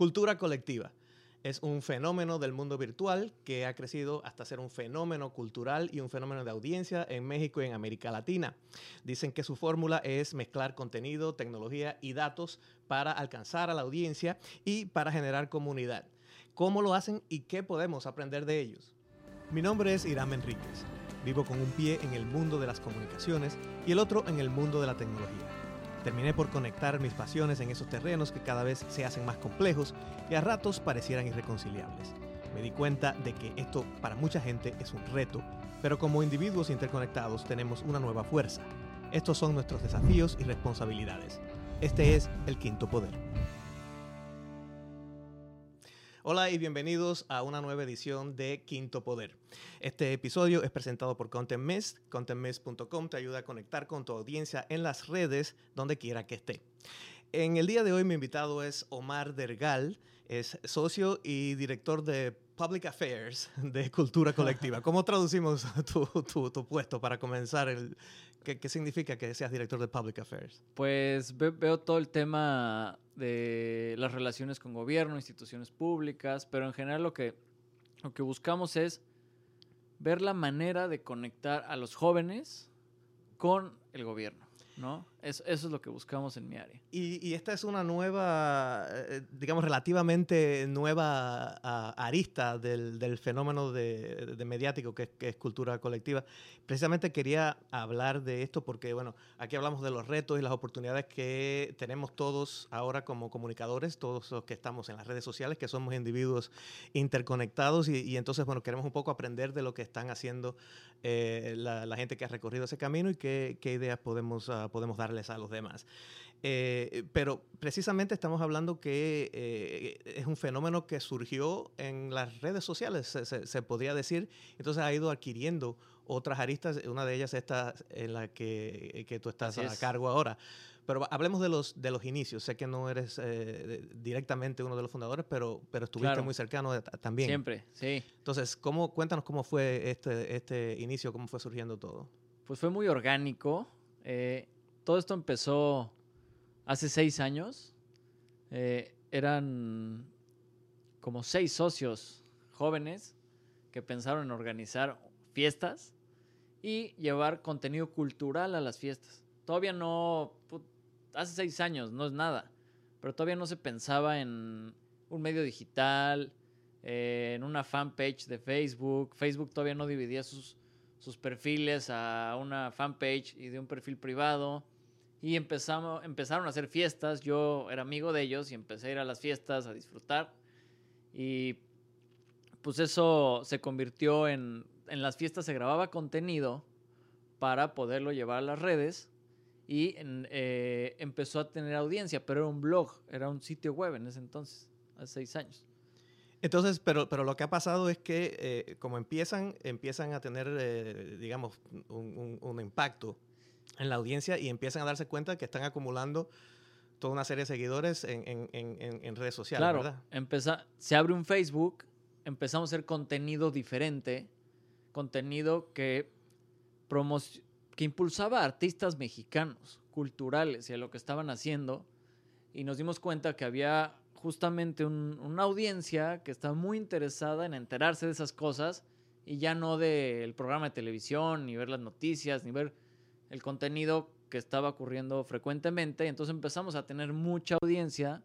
Cultura colectiva. Es un fenómeno del mundo virtual que ha crecido hasta ser un fenómeno cultural y un fenómeno de audiencia en México y en América Latina. Dicen que su fórmula es mezclar contenido, tecnología y datos para alcanzar a la audiencia y para generar comunidad. ¿Cómo lo hacen y qué podemos aprender de ellos? Mi nombre es Irán Enríquez. Vivo con un pie en el mundo de las comunicaciones y el otro en el mundo de la tecnología. Terminé por conectar mis pasiones en esos terrenos que cada vez se hacen más complejos y a ratos parecieran irreconciliables. Me di cuenta de que esto para mucha gente es un reto, pero como individuos interconectados tenemos una nueva fuerza. Estos son nuestros desafíos y responsabilidades. Este es el quinto poder. Hola y bienvenidos a una nueva edición de Quinto Poder. Este episodio es presentado por Content Mist. Te ayuda a conectar con tu audiencia en las redes donde quiera que esté. En el día de hoy mi invitado es Omar Dergal, es socio y director de Public Affairs de Cultura Colectiva. ¿Cómo traducimos tu, tu, puesto para comenzar? El, ¿qué, ¿qué, significa que seas director de Public Affairs? Pues veo todo el tema de las relaciones con gobierno, instituciones públicas, pero en general lo que, lo que buscamos es ver la manera de conectar a los jóvenes con el gobierno. ¿no? Eso, eso, es lo que buscamos en mi área. Y, esta es una nueva, eh, digamos, relativamente nueva arista del, del fenómeno de, de mediático que es, que cultura colectiva. Precisamente quería hablar de esto porque, bueno, aquí hablamos de los retos y las oportunidades que tenemos todos ahora como comunicadores, todos los que estamos en las redes sociales, que somos individuos interconectados y, y entonces, bueno, queremos un poco aprender de lo que están haciendo eh, la, gente que ha recorrido ese camino y qué, qué ideas podemos, uh, podemos darles a los demás. Eh, pero precisamente estamos hablando que eh, es un fenómeno que surgió en las redes sociales, se, se, se, podría decir, entonces ha ido adquiriendo otras aristas, una de ellas esta en la que, que tú estás Así a cargo es. ahora. Pero hablemos de los, de los inicios. Sé que no eres eh, directamente uno de los fundadores, pero, pero estuviste claro. muy cercano de, también. Siempre, sí. Entonces, ¿cómo, cuéntanos cómo fue este, este inicio, cómo fue surgiendo todo. Pues fue muy orgánico. Eh, todo esto empezó hace seis años. Eh, eran como seis socios jóvenes que pensaron en organizar fiestas y llevar contenido cultural a las fiestas. Todavía no, hace seis años, no es nada, pero todavía no se pensaba en un medio digital, eh, en una fanpage de Facebook. Facebook todavía no dividía sus, sus perfiles a una fanpage y de un perfil privado. Y empezamos, empezaron a hacer fiestas. Yo era amigo de ellos y empecé a ir a las fiestas a disfrutar. Y pues eso se convirtió en... En las fiestas se grababa contenido para poderlo llevar a las redes y eh, empezó a tener audiencia, pero era un blog, era un sitio web en ese entonces, hace seis años. Entonces, pero, pero lo que ha pasado es que eh, como empiezan, empiezan a tener, eh, digamos, un, impacto en la audiencia y empiezan a darse cuenta que están acumulando toda una serie de seguidores en, en, en, en redes sociales, claro, ¿verdad? Empeza, se abre un Facebook, empezamos a hacer contenido diferente, contenido que que impulsaba a artistas mexicanos, culturales y a lo que estaban haciendo. Y nos dimos cuenta que había justamente un, una audiencia que estaba muy interesada en enterarse de esas cosas y ya no del programa de televisión, ni ver las noticias, ni ver el contenido que estaba ocurriendo frecuentemente. Y entonces empezamos a tener mucha audiencia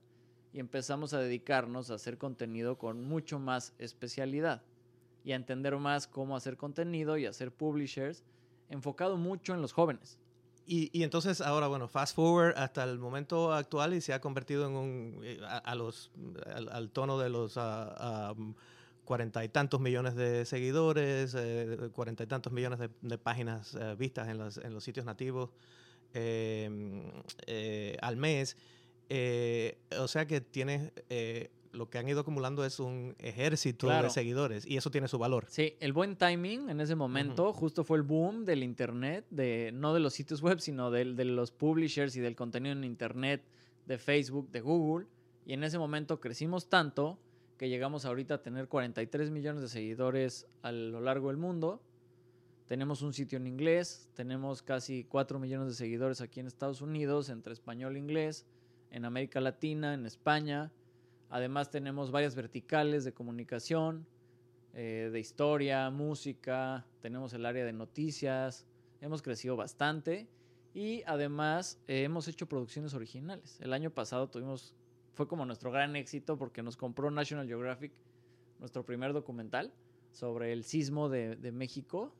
y empezamos a dedicarnos a hacer contenido con mucho más especialidad y a entender más cómo hacer contenido y hacer publishers enfocado mucho en los jóvenes. Y, y, entonces ahora, bueno, fast forward hasta el momento actual y se ha convertido en un, eh, a, los, al, al, tono de los cuarenta y tantos millones de seguidores, cuarenta eh, y tantos millones de, de páginas eh, vistas en los, en los, sitios nativos eh, al mes. o sea que tiene lo que han ido acumulando es un ejército claro. de seguidores y eso tiene su valor. Sí, el buen timing en ese momento uh -huh. justo fue el boom del Internet, de, no de los sitios web, sino de, de, los publishers y del contenido en Internet, de Facebook, de Google. Y en ese momento crecimos tanto que llegamos ahorita a tener 43 millones de seguidores a lo largo del mundo. Tenemos un sitio en inglés, tenemos casi 4 millones de seguidores aquí en Estados Unidos, entre español e inglés, en América Latina, en España Además tenemos varias verticales de comunicación, eh, de historia, música, tenemos el área de noticias, hemos crecido bastante y además eh, hemos hecho producciones originales. El año pasado tuvimos, fue como nuestro gran éxito porque nos compró National Geographic nuestro primer documental sobre el sismo de, México.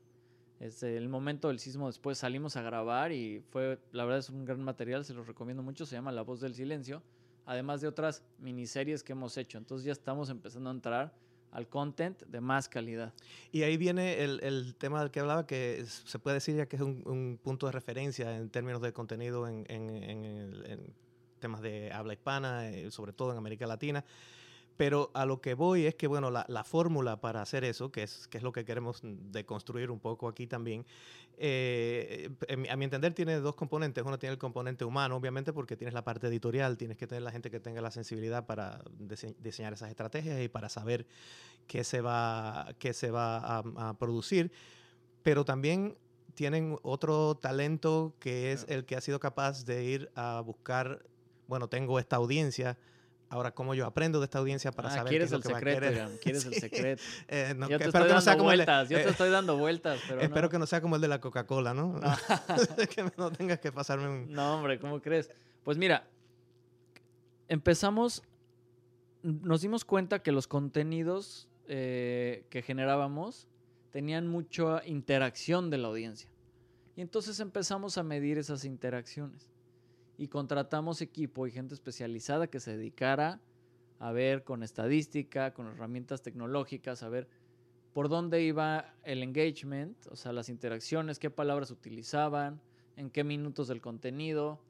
Es el momento del sismo después salimos a grabar y fue, la verdad es un gran material, se los recomiendo mucho, se llama La voz del silencio, además de otras miniseries que hemos hecho. Entonces ya estamos empezando a entrar al content de más calidad. Y ahí viene el, el tema del que hablaba, que se puede decir ya que es un, un punto de referencia en términos de contenido en, en, en, en temas de habla hispana, eh, sobre todo en América Latina. Pero a lo que voy es que, bueno, la, la fórmula para hacer eso, que es, que es lo que queremos deconstruir un poco aquí también, eh, a mi entender tiene dos componentes. Uno tiene el componente humano, obviamente, porque tienes la parte editorial, tienes que tener la gente que tenga la sensibilidad para dise diseñar esas estrategias y para saber qué se va, qué se va a, a producir. Pero también tienen otro talento que es el que ha sido capaz de ir a buscar, bueno, tengo esta audiencia, Ahora, ¿cómo yo aprendo de esta audiencia para ah, saber quieres qué es lo el que secreto, va a querer? Quieres Sí. el secreto. Eh, no, yo te espero estoy que no sea dando como el de- vueltas, yo te eh, estoy dando vueltas, pero Espero no. que no sea como el de la Coca-Cola, ¿no? No. que no tengas que pasarme un... No, hombre, ¿cómo crees? Pues mira, empezamos, nos dimos cuenta que los contenidos eh, que generábamos tenían mucha interacción de la audiencia. Y entonces empezamos a medir esas interacciones. Y contratamos equipo y gente especializada que se dedicara a ver con estadística, con herramientas tecnológicas, a ver por dónde iba el engagement, o sea, las interacciones, qué palabras utilizaban, en qué minutos del contenido.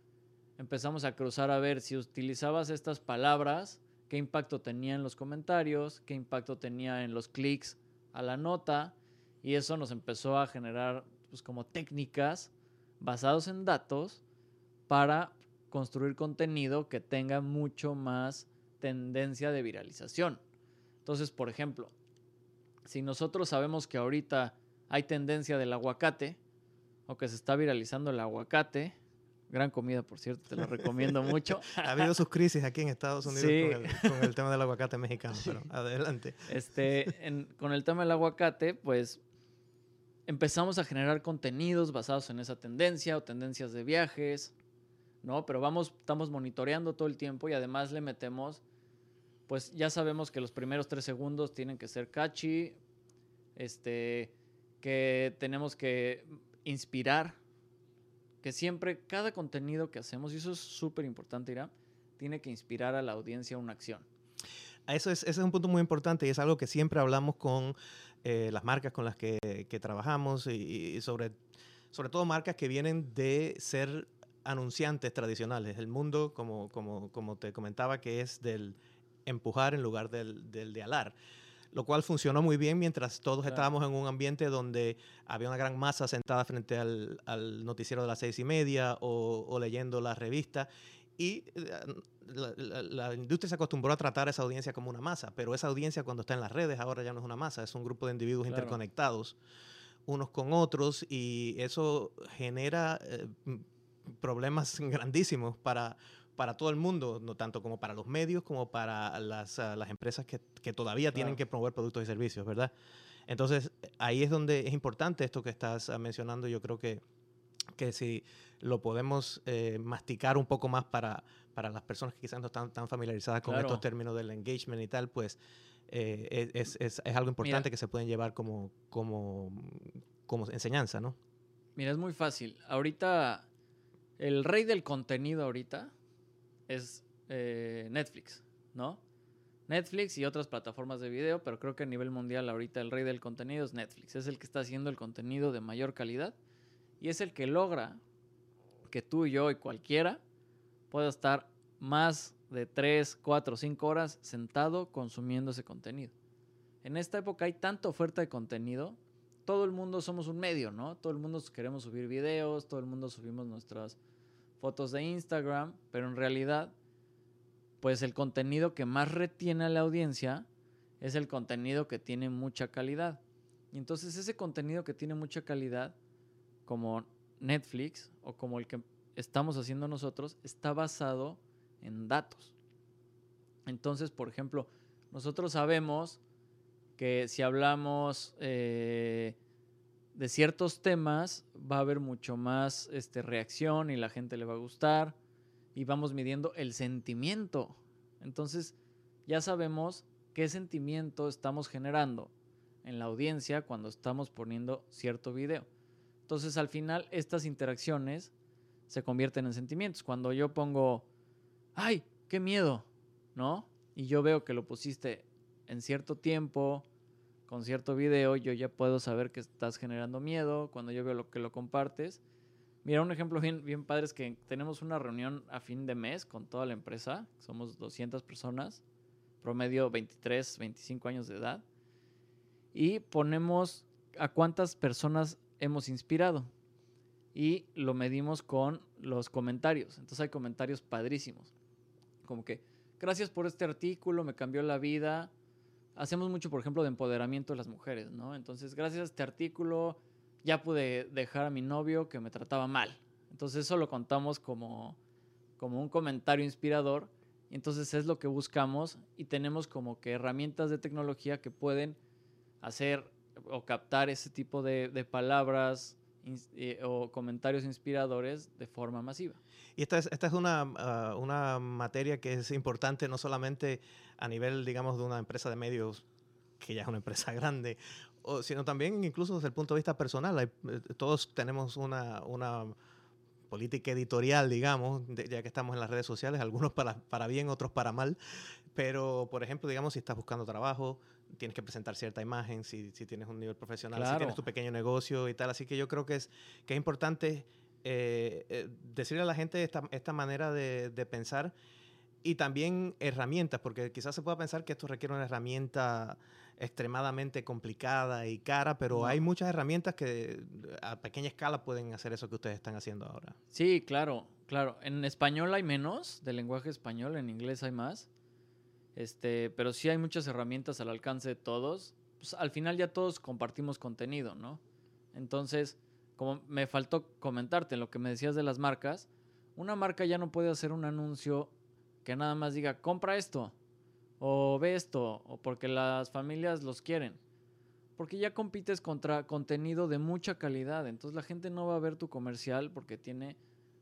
Empezamos a cruzar a ver si utilizabas estas palabras, qué impacto tenía en los comentarios, qué impacto tenía en los clics a la nota. Y eso nos empezó a generar pues, como técnicas basados en datos para construir contenido que tenga mucho más tendencia de viralización. Entonces, por ejemplo, si nosotros sabemos que ahorita hay tendencia del aguacate o que se está viralizando el aguacate, gran comida, por cierto, te lo recomiendo mucho. Ha habido sus crisis aquí en Estados Unidos Sí. con, el, con el tema del aguacate mexicano, pero adelante. Este, en- con el tema del aguacate, pues empezamos a generar contenidos basados en esa tendencia o tendencias de viajes, ¿no? Pero vamos, estamos monitoreando todo el tiempo y además le metemos, pues ya sabemos que los primeros tres segundos tienen que ser catchy, este, que tenemos que inspirar, que siempre cada contenido que hacemos, y eso es súper importante, Ira, tiene que inspirar a la audiencia una acción. Eso es, ese es un punto muy importante y es algo que siempre hablamos con eh, las marcas con las que, que trabajamos y, y sobre, sobre todo marcas que vienen de ser anunciantes tradicionales. El mundo, como, como, como te comentaba, que es del empujar en lugar del, del de alar. Lo cual funcionó muy bien mientras todos Claro. estábamos en un ambiente donde había una gran masa sentada frente al, al noticiero de las seis y media o, o leyendo la revista. Y la, la- la industria se acostumbró a tratar a esa audiencia como una masa, pero esa audiencia cuando está en las redes ahora ya no es una masa, es un grupo de individuos Claro. interconectados unos con otros y eso genera eh, problemas grandísimos para, para todo el mundo, no tanto como para los medios como para las, ah, las empresas que, que todavía tienen Claro. que promover productos y servicios, ¿verdad? Entonces, ahí es donde es importante esto que estás ah, mencionando. Yo creo que, que si lo podemos eh, masticar un poco más para, para las personas que quizás no están tan familiarizadas con Claro. estos términos del engagement y tal, pues eh, es, es- es algo importante que se pueden llevar como, como, como enseñanza, ¿no? Mira, es muy fácil. Ahorita, el rey del contenido ahorita es eh, Netflix, ¿no? Netflix y otras plataformas de video, pero creo que a nivel mundial ahorita el rey del contenido es Netflix. Es el que está haciendo el contenido de mayor calidad y es el que logra que tú y yo y cualquiera pueda estar más de 3, 4, 5 horas sentado consumiendo ese contenido. En esta época hay tanta oferta de contenido todo el mundo somos un medio, ¿no? Todo el mundo queremos subir videos, todo el mundo subimos nuestras fotos de Instagram, pero en realidad, pues el contenido que más retiene a la audiencia es el contenido que tiene mucha calidad. Y entonces ese contenido que tiene mucha calidad, como Netflix o como el que estamos haciendo nosotros, está basado en datos. Entonces, por ejemplo, nosotros sabemos que si hablamos eh, de ciertos temas, va a haber mucho más este, reacción y la gente le va a gustar. Y vamos midiendo el sentimiento. Entonces, ya sabemos qué sentimiento estamos generando en la audiencia cuando estamos poniendo cierto video. Entonces, al final, estas interacciones se convierten en sentimientos. Cuando yo pongo, ¡ay, qué miedo! ¿No? Y yo veo que lo pusiste en cierto tiempo, con cierto video, yo ya puedo saber que estás generando miedo cuando yo veo lo que lo compartes. Mira, un ejemplo bien, bien padre es que tenemos una reunión a fin de mes con toda la empresa, somos 200 personas, promedio 23, 25 años de edad, y ponemos a cuántas personas hemos inspirado y lo medimos con los comentarios. Entonces hay comentarios padrísimos, como que, gracias por este artículo, me cambió la vida, hacemos mucho, por ejemplo, de empoderamiento de las mujeres, ¿no? Entonces, gracias a este artículo ya pude dejar a mi novio que me trataba mal. Entonces, eso lo contamos como, como un comentario inspirador. Entonces es lo que buscamos y tenemos como que herramientas de tecnología que pueden hacer o captar ese tipo de, de palabras eh, o comentarios inspiradores de forma masiva. Y esta es, esta es una, ah, una materia que es importante no solamente a nivel, digamos, de una empresa de medios, que ya es una empresa grande, o, sino también incluso desde el punto de vista personal. Eh, todos tenemos una, una política editorial, digamos, ya que estamos en las redes sociales, algunos para, para bien, otros para mal. Pero, por ejemplo, digamos, si estás buscando trabajo, tienes que presentar cierta imagen, si, si tienes un nivel profesional, si tienes tu pequeño negocio y tal. Así que yo creo que es, que es importante eh, eh, decirle a la gente esta, esta manera de, de, pensar y también herramientas, porque quizás se pueda pensar que esto requiere una herramienta extremadamente complicada y cara, pero hay muchas herramientas que a pequeña escala pueden hacer eso que ustedes están haciendo ahora. Sí, claro, claro. En español hay menos, del lenguaje español, en inglés hay más. Este, pero sí hay muchas herramientas al alcance de todos. Pues, al final ya todos compartimos contenido, ¿no? Entonces, como me faltó comentarte en lo que me decías de las marcas, una marca ya no puede hacer un anuncio que nada más diga, compra esto, o ve esto, o porque las familias los quieren. Porque ya compites contra contenido de mucha calidad. Entonces la gente no va a ver tu comercial porque tiene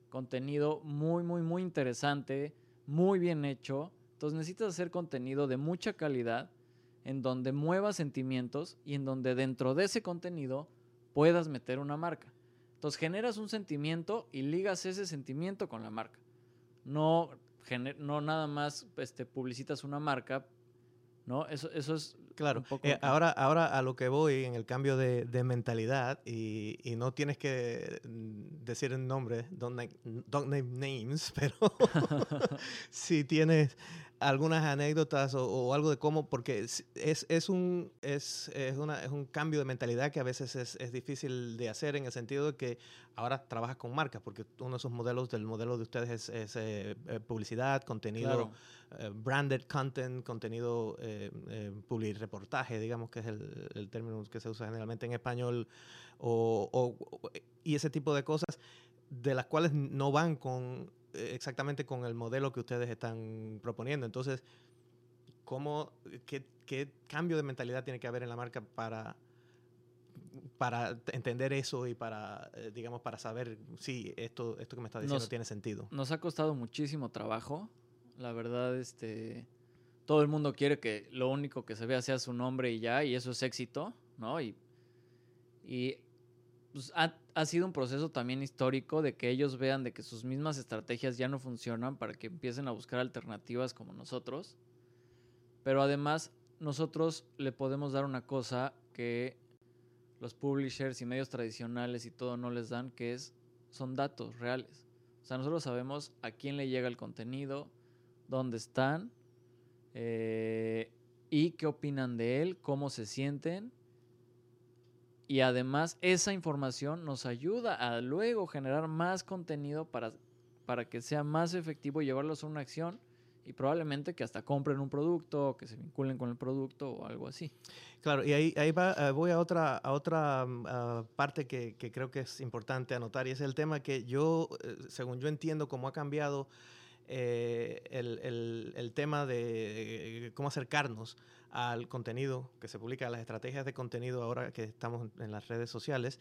contenido muy, muy, muy interesante, muy bien hecho entonces necesitas hacer contenido de mucha calidad en donde muevas sentimientos y en donde dentro de ese contenido puedas meter una marca. Entonces generas un sentimiento y ligas ese sentimiento con la marca. No, no nada más este, publicitas una marca, ¿no? Eso, eso es Claro, eh, ahora, ahora a lo que voy en el cambio de, mentalidad y, y, no tienes que mm, decir el nombre, don't name names, pero si tienes algunas anécdotas o, algo de cómo, porque es, es, un, es, es, una, es un cambio de mentalidad que a veces es, es, difícil de hacer en el sentido de que ahora trabajas con marcas, porque uno de esos modelos del modelo de ustedes es, eh, eh, publicidad, contenido, eh, branded content, contenido, eh, reportaje, digamos que es el, el, término que se usa generalmente en español, o, o, y ese tipo de cosas de las cuales no van con exactamente con el modelo que ustedes están proponiendo. Entonces, ¿cómo, qué, qué, cambio de mentalidad tiene que haber en la marca para, para entender eso y para, eh, digamos, para saber si esto, esto que me está diciendo tiene sentido? Nos ha costado muchísimo trabajo. La verdad, este, todo el mundo quiere que lo único que se vea sea su nombre y ya, y eso es éxito, ¿no? Y, y pues, ha, sido un proceso también histórico de que ellos vean de que sus mismas estrategias ya no funcionan para que empiecen a buscar alternativas como nosotros. Pero además nosotros le podemos dar una cosa que los publishers y medios tradicionales y todo no les dan, que es son datos reales. O sea, nosotros sabemos a quién le llega el contenido, dónde están eh, y qué opinan de él, cómo se sienten y además esa información nos ayuda a luego generar más contenido para, para que sea más efectivo llevarlos a una acción y probablemente que hasta compren un producto que se vinculen con el producto o algo así. Claro, y ahí, ahí va, eh, voy a otra, a otra mm, parte que, que, creo que es importante anotar y es el tema que yo, eh, según yo entiendo cómo ha cambiado eh, el, tema de cómo acercarnos al contenido que se publica, las estrategias de contenido ahora que estamos en las redes sociales,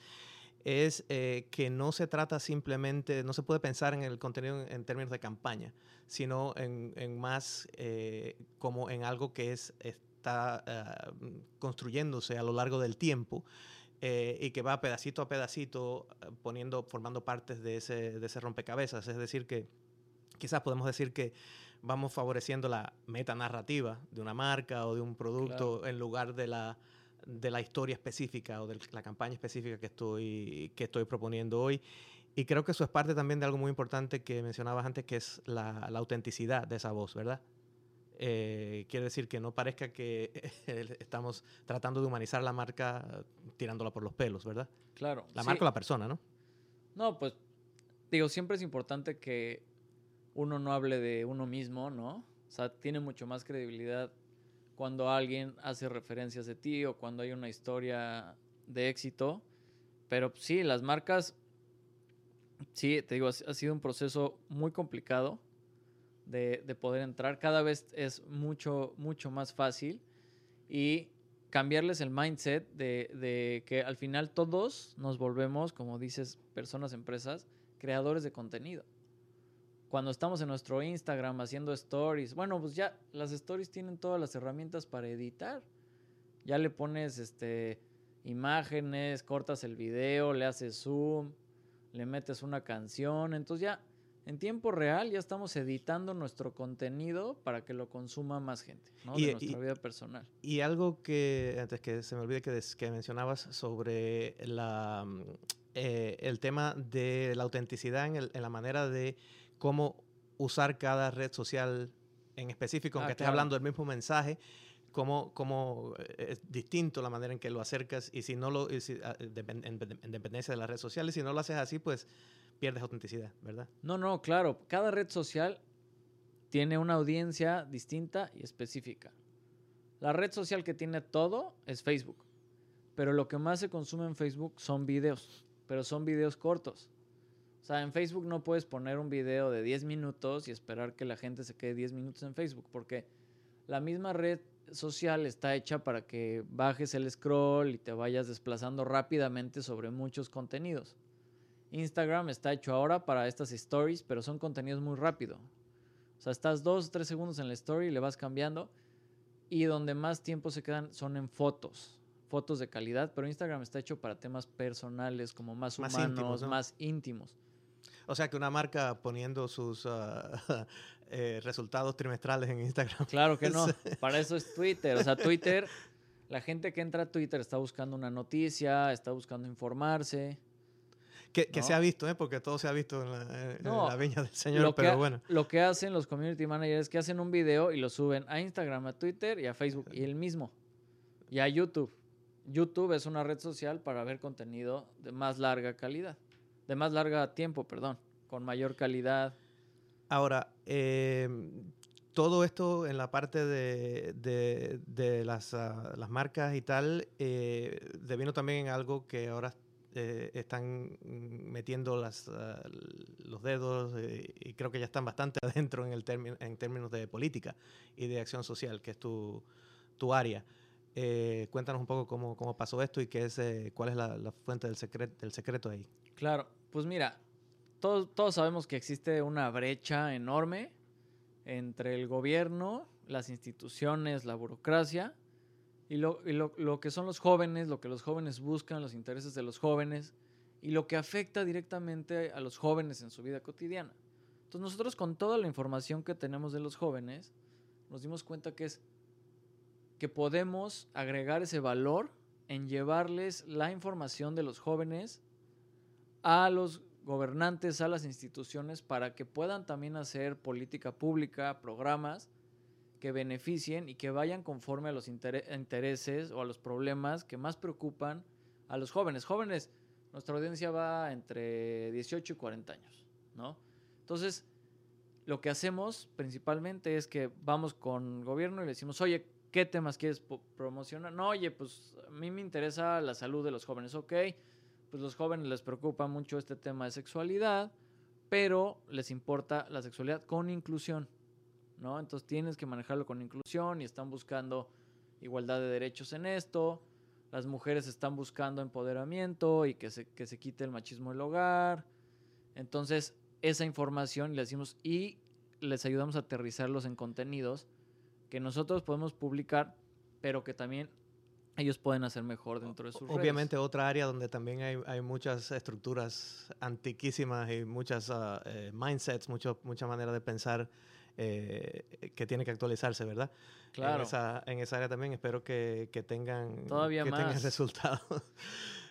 es eh, que no se trata simplemente, no se puede pensar en el contenido en, términos de campaña, sino en, más eh, como en algo que es, está construyéndose a lo largo del tiempo. y que va pedacito a pedacito poniendo, formando partes de ese, de ese rompecabezas. Es decir, que quizás podemos decir que vamos favoreciendo la metanarrativa de una marca o de un producto en lugar de la, de la historia específica o de la campaña específica que estoy, que estoy proponiendo hoy. Y creo que eso es parte también de algo muy importante que mencionabas antes, que es la, la autenticidad de esa voz, ¿verdad? Eh, quiere decir que no parezca que estamos tratando de humanizar la marca tirándola por los pelos, ¿verdad? Claro. La marca o la persona, ¿no? No, pues digo, siempre es importante que uno no hable de uno mismo, ¿no? O sea, tiene mucho más credibilidad cuando alguien hace referencias de ti o cuando hay una historia de éxito. Pero sí, las marcas, sí, te digo, ha sido un proceso muy complicado de, poder entrar. Cada vez es mucho, mucho más fácil y cambiarles el mindset de, de que al final todos nos volvemos, como dices, personas, empresas, creadores de contenido cuando estamos en nuestro Instagram haciendo stories, bueno, pues ya las stories tienen todas las herramientas para editar. Ya le pones este imágenes, cortas el video, le haces zoom, le metes una canción, entonces ya en tiempo real ya estamos editando nuestro contenido para que lo consuma más gente, ¿no? de nuestra vida personal. Y algo que, antes que se me olvide que, que mencionabas sobre la, mm, eh, el tema de la autenticidad en, en la manera de cómo usar cada red social en específico, aunque ah, estés hablando del mismo mensaje, cómo, cómo, eh, es distinto la manera en que lo acercas y si no lo, ah, en, dependencia de las redes sociales, si no lo haces así, pues pierdes autenticidad, ¿verdad? No, no, claro, cada red social tiene una audiencia distinta y específica. La red social que tiene todo es Facebook, pero lo que más se consume en Facebook son videos, pero son videos cortos. O sea, en Facebook no puedes poner un video de 10 minutos y esperar que la gente se quede 10 minutos en Facebook, porque la misma red social está hecha para que bajes el scroll y te vayas desplazando rápidamente sobre muchos contenidos. Instagram está hecho ahora para estas stories, pero son contenidos muy rápido. O sea, estás dos o tres segundos en la story y le vas cambiando. Y donde más tiempo se quedan son en fotos. Fotos de calidad, pero Instagram está hecho para temas personales, como más, humanos, más íntimos. O sea que una marca poniendo sus ah, eh, resultados trimestrales en Instagram. Claro que no. Para eso es Twitter. O sea, Twitter, la gente que entra a Twitter está buscando una noticia, está buscando informarse. Que, se ha visto, ¿eh? porque todo se ha visto en la, viña del Señor, pero bueno. Lo que hacen los community managers es que hacen un video y lo suben a Instagram, a Twitter y a Facebook, y el mismo. Y a YouTube. YouTube es una red social para ver contenido de más larga calidad de más larga tiempo, perdón, con mayor calidad. Ahora, em, todo esto en la parte de, de, las, ah, las, marcas y tal, eh, devino también algo que ahora eh, están metiendo las, ah, los dedos eh, y creo que ya están bastante adentro en, el en términos de política y de acción social, que es tu, tu área. Eh, cuéntanos un poco cómo, cómo, pasó esto y qué es, cuál es la, la fuente del, secreto del secreto ahí. Claro, pues mira, todos, todos sabemos que existe una brecha enorme entre el gobierno, las instituciones, la burocracia y, lo, y lo, lo, que son los jóvenes, lo que los jóvenes buscan, los intereses de los jóvenes y lo que afecta directamente a los jóvenes en su vida cotidiana. Entonces nosotros con toda la información que tenemos de los jóvenes, nos dimos cuenta que es que podemos agregar ese valor en llevarles la información de los jóvenes a los gobernantes, a las instituciones, para que puedan también hacer política pública, programas que beneficien y que vayan conforme a los intereses o a los problemas que más preocupan a los jóvenes. Jóvenes, nuestra audiencia va entre 18 y 40 años, ¿no? Entonces, lo que hacemos principalmente es que vamos con gobierno y le decimos, oye, ¿qué temas quieres promocionar? No, oye, pues a mí me interesa la salud de los jóvenes, ok pues los jóvenes les preocupa mucho este tema de sexualidad, pero les importa la sexualidad con inclusión, ¿no? Entonces tienes que manejarlo con inclusión y están buscando igualdad de derechos en esto. Las mujeres están buscando empoderamiento y que se, que se quite el machismo del hogar. Entonces, esa información le decimos y les ayudamos a aterrizarlos en contenidos que nosotros podemos publicar, pero que también ellos pueden hacer mejor dentro de sus Obviamente otra área donde también hay, hay, muchas estructuras antiquísimas y muchas uh, eh, mindsets, mucho, mucha manera de pensar eh, que tiene que actualizarse, ¿verdad? Claro. En esa, en esa área también espero que, que tengan, Todavía que más. tengan resultados.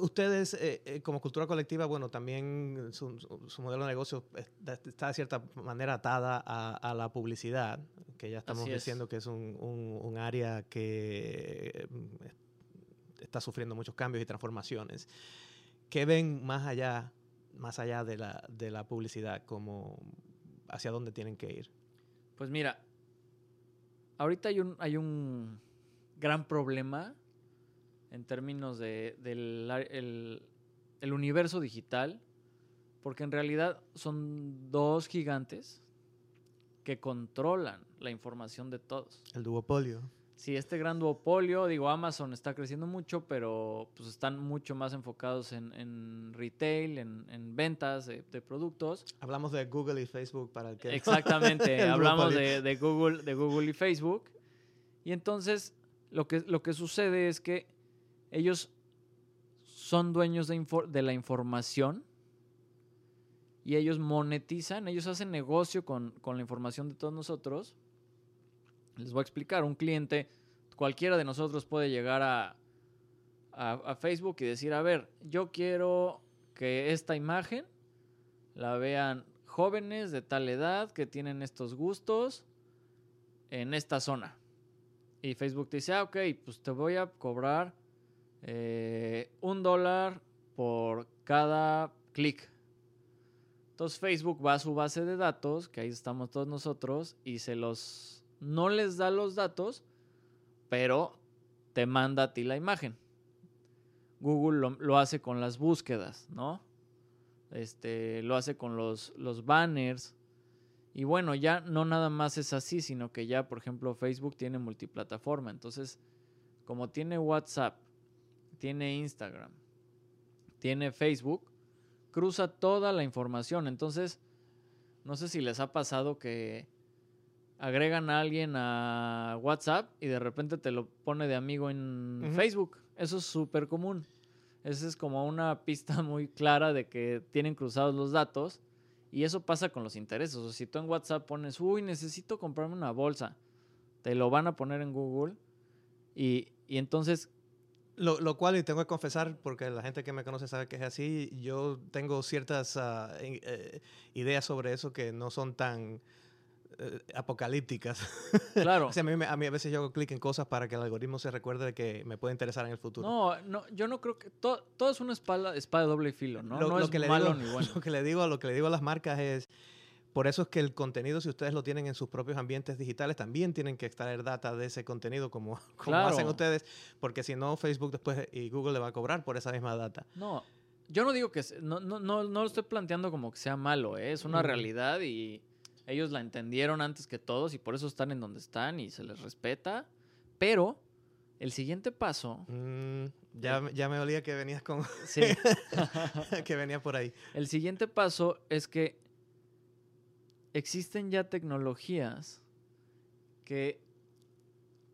Ustedes, eh, eh, como cultura colectiva, bueno, también su, su, modelo de negocio está de cierta manera atada a, a la publicidad, que ya estamos diciendo que es un, un, un, área que mm, está sufriendo muchos cambios y transformaciones. ¿Qué ven más allá, más allá de la, de la publicidad, como hacia dónde tienen que ir? Pues mira, ahorita hay un, hay un gran problema en términos de, del el, el universo digital, porque en realidad son dos gigantes que controlan la información de todos. El duopolio. Sí, este gran duopolio, digo, Amazon está creciendo mucho, pero pues están mucho más enfocados en, en retail, en, en ventas de, de, productos. Hablamos de Google y Facebook para el que... Exactamente, hablamos de, de, Google, de Google y Facebook. Y entonces lo que, lo que sucede es que ellos son dueños de, la información y ellos monetizan, ellos hacen negocio con, la información de todos nosotros. Les voy a explicar, un cliente, cualquiera de nosotros puede llegar a, a, a Facebook y decir, a ver, yo quiero que esta imagen la vean jóvenes de tal edad que tienen estos gustos en esta zona. Y Facebook te dice, ah, ok, pues te voy a cobrar eh, un dólar por cada clic. Entonces Facebook va a su base de datos, que ahí estamos todos nosotros, y se los... no les da los datos, pero te manda a ti la imagen. Google lo, lo hace con las búsquedas, ¿no? Este, lo hace con los, los banners. Y bueno, ya no nada más es así, sino que ya, por ejemplo, Facebook tiene multiplataforma. Entonces, como tiene WhatsApp, tiene Instagram, tiene Facebook, cruza toda la información. Entonces, no sé si les ha pasado que agregan a alguien a WhatsApp y de repente te lo pone de amigo en uh -huh. Facebook. Eso es súper común. Esa es como una pista muy clara de que tienen cruzados los datos. Y eso pasa con los intereses. O sea, si tú en WhatsApp pones, uy, necesito comprarme una bolsa, te lo van a poner en Google. Y, y entonces lo, lo, cual, y tengo que confesar, porque la gente que me conoce sabe que es así, yo tengo ciertas uh, eh, ideas sobre eso que no son tan eh, apocalípticas. Claro. o sea, a, mí, a mí a veces yo hago clic en cosas para que el algoritmo se recuerde de que me puede interesar en el futuro. No, no yo no creo que... To, todo es una espada, espada de doble filo, ¿no? Lo, no lo es que malo digo, ni bueno. Lo que, le digo, lo que le digo a las marcas es... Por eso es que el contenido, si ustedes lo tienen en sus propios ambientes digitales, también tienen que extraer data de ese contenido como, como Claro. hacen ustedes, porque si no, Facebook después y Google le va a cobrar por esa misma data. No, yo no digo que... No, no, no, no lo estoy planteando como que sea malo, ¿eh? Es una realidad y ellos la entendieron antes que todos y por eso están en donde están y se les respeta. Pero el siguiente paso... Mm, ya, me- ya me olía que venías con... Sí. que venía por ahí. El siguiente paso es que existen ya tecnologías que,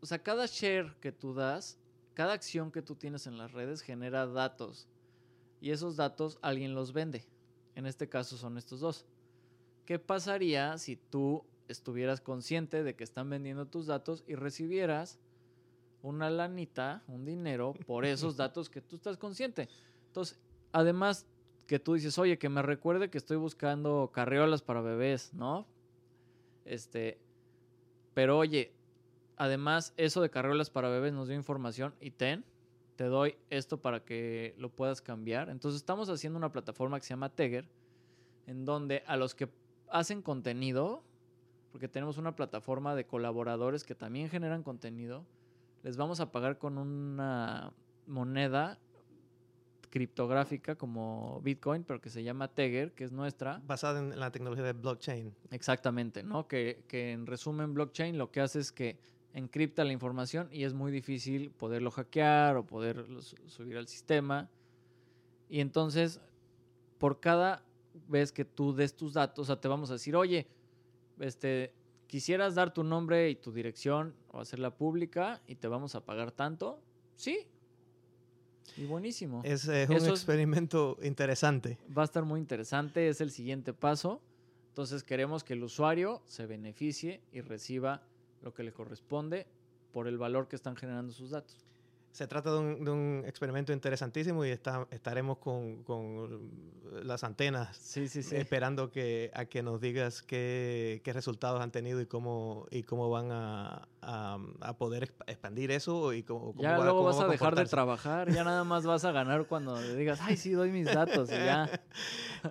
o sea, cada share que tú das, cada acción que tú tienes en las redes genera datos y esos datos alguien los vende. En este caso son estos dos. ¿Qué pasaría si tú estuvieras consciente de que están vendiendo tus datos y recibieras una lanita, un dinero por esos datos que tú estás consciente? Entonces, además que tú dices, oye, que me recuerde que estoy buscando carriolas para bebés, ¿no? Este, pero oye, además eso de carriolas para bebés nos dio información y ten, te doy esto para que lo puedas cambiar. Entonces estamos haciendo una plataforma que se llama Teger, en donde a los que hacen contenido, porque tenemos una plataforma de colaboradores que también generan contenido, les vamos a pagar con una moneda criptográfica como Bitcoin, pero que se llama Tegger, que es nuestra. Basada en la tecnología de blockchain. Exactamente, ¿no? Que, que en resumen, blockchain lo que hace es que encripta la información y es muy difícil poderlo hackear o poderlo subir al sistema. Y entonces, por cada vez que tú des tus datos, o sea, te vamos a decir, oye, este, quisieras dar tu nombre y tu dirección o hacerla pública y te vamos a pagar tanto, sí. Y buenísimo. Es, un experimento interesante. Va a estar muy interesante, es el siguiente paso. Entonces queremos que el usuario se beneficie y reciba lo que le corresponde por el valor que están generando sus datos. Se trata de un, experimento interesantísimo y está, estaremos con, las antenas esperando que, a que nos digas qué, resultados han tenido y cómo, y cómo van a, poder expandir eso. Y cómo, ya luego vas a, dejar de trabajar, ya nada más vas a ganar cuando digas, ay, sí, doy mis datos y ya.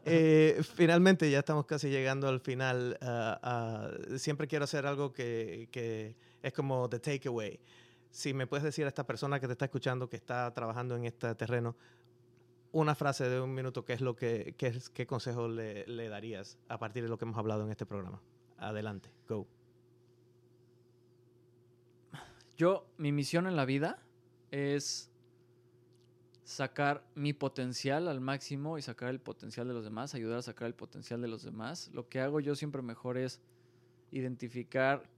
Eh, finalmente, ya estamos casi llegando al final. Ah, ah, siempre quiero hacer algo que, que es como the takeaway si me puedes decir a esta persona que te está escuchando, que está trabajando en este terreno, una frase de un minuto, ¿qué es lo que, qué, consejo le, le, darías a partir de lo que hemos hablado en este programa? Adelante, go. Yo, mi misión en la vida es sacar mi potencial al máximo y sacar el potencial de los demás, ayudar a sacar el potencial de los demás. Lo que hago yo siempre mejor es identificar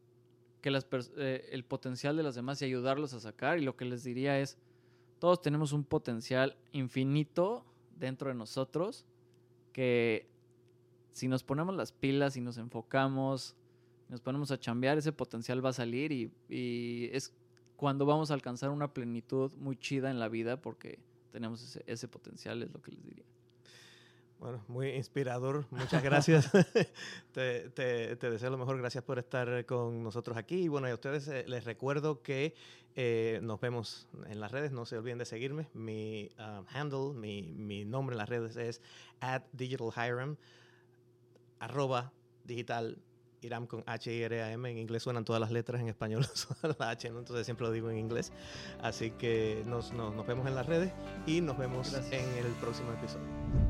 que las eh, el potencial de los demás y ayudarlos a sacar. Y lo que les diría es, todos tenemos un potencial infinito dentro de nosotros que si nos ponemos las pilas y nos enfocamos, nos ponemos a chambear, ese potencial va a salir y, y es cuando vamos a alcanzar una plenitud muy chida en la vida porque tenemos ese, ese potencial, es lo que les diría. Bueno, muy inspirador. Muchas gracias. te, deseo lo mejor. Gracias por estar con nosotros aquí. Y bueno, a ustedes eh, les recuerdo que eh, nos vemos en las redes. No se olviden de seguirme. Mi um, handle, mi, nombre en las redes es at digitalhiram, arroba digital Iram con H I R A M. En inglés suenan todas las letras, en español suena la H, entonces siempre lo digo en inglés. Así que nos, vemos en las redes y nos vemos en el próximo episodio.